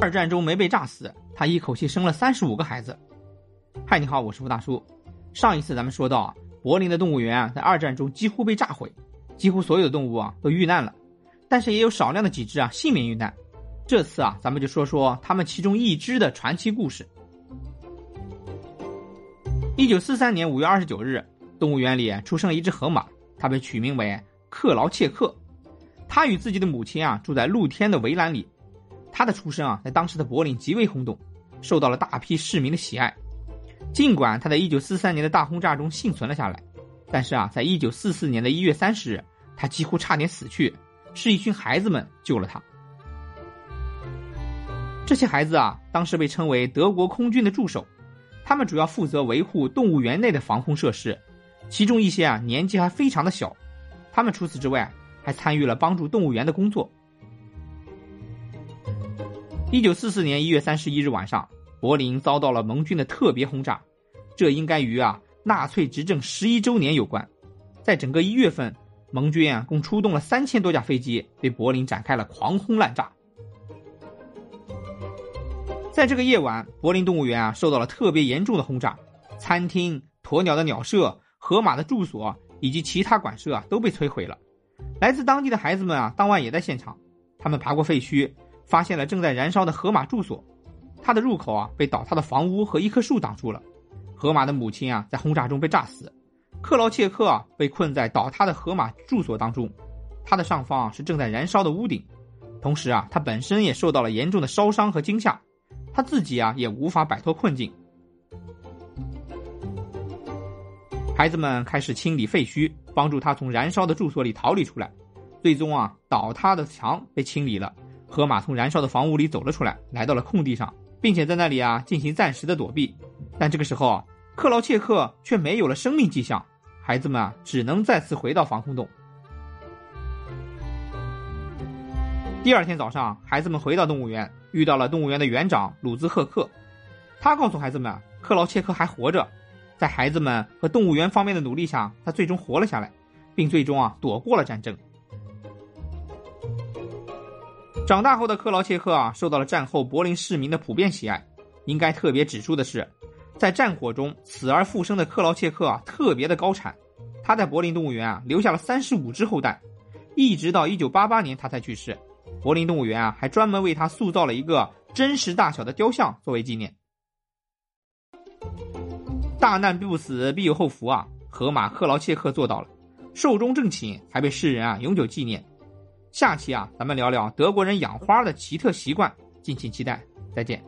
二战中没被炸死，他一口气生了三十五个孩子。嗨，你好，我是付大叔。上一次咱们说到啊，柏林的动物园啊，在二战中几乎被炸毁，几乎所有的动物啊都遇难了，但是也有少量的几只啊幸免遇难。这次啊，咱们就说说他们其中一只的传奇故事。一九四三年五月二十九日，动物园里出生了一只河马，它被取名为克劳切克。他与自己的母亲啊住在露天的围栏里。他的出生啊，在当时的柏林极为轰动，受到了大批市民的喜爱。尽管他在一九四三年的大轰炸中幸存了下来，但是啊，在一九四四年的一月三十日，他几乎差点死去，是一群孩子们救了他。这些孩子啊，当时被称为德国空军的助手，他们主要负责维护动物园内的防空设施，其中一些啊年纪还非常的小，他们除此之外还参与了帮助动物园的工作。一九四四年一月三十一日晚上。柏林遭到了盟军的特别轰炸，这应该与啊纳粹执政十一周年有关。在整个一月份，盟军啊共出动了三千多架飞机，对柏林展开了狂轰滥炸。在这个夜晚，柏林动物园啊受到了特别严重的轰炸，餐厅、鸵鸟的鸟舍、河马的住所以及其他馆舍啊都被摧毁了。来自当地的孩子们啊当晚也在现场，他们爬过废墟，发现了正在燃烧的河马住所。它的入口啊被倒塌的房屋和一棵树挡住了，河马的母亲啊在轰炸中被炸死，克劳切克啊被困在倒塌的河马住所当中，它的上方是正在燃烧的屋顶，同时啊他本身也受到了严重的烧伤和惊吓，他自己啊也无法摆脱困境。孩子们开始清理废墟，帮助他从燃烧的住所里逃离出来，最终啊倒塌的墙被清理了，河马从燃烧的房屋里走了出来，来到了空地上。并且在那里啊进行暂时的躲避，但这个时候，克劳切克却没有了生命迹象，孩子们啊只能再次回到防空洞。第二天早上，孩子们回到动物园，遇到了动物园的园长鲁兹赫克，他告诉孩子们，克劳切克还活着，在孩子们和动物园方面的努力下，他最终活了下来，并最终啊躲过了战争。长大后的克劳切克啊，受到了战后柏林市民的普遍喜爱。应该特别指出的是，在战火中死而复生的克劳切克啊，特别的高产。他在柏林动物园啊留下了三十五只后代，一直到一九八八年他才去世。柏林动物园啊还专门为他塑造了一个真实大小的雕像作为纪念。大难不死必有后福啊，河马克劳切克做到了，寿终正寝，还被世人啊永久纪念。下期啊，咱们聊聊德国人养花的奇特习惯，敬请期待。再见。